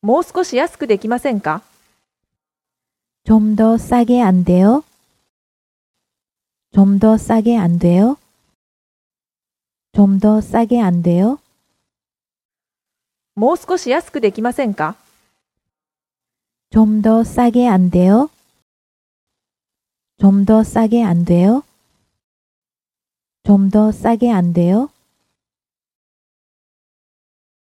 もう少し安くできませんか좀 더 싸게 안 돼요? 좀 더 싸게 안 돼요? 좀 더 싸게 안 돼요? もう少し安くできませんか좀 더 싸게 안 돼요? 좀 더 싸게 안 돼요? 좀 더 싸게 안 돼요?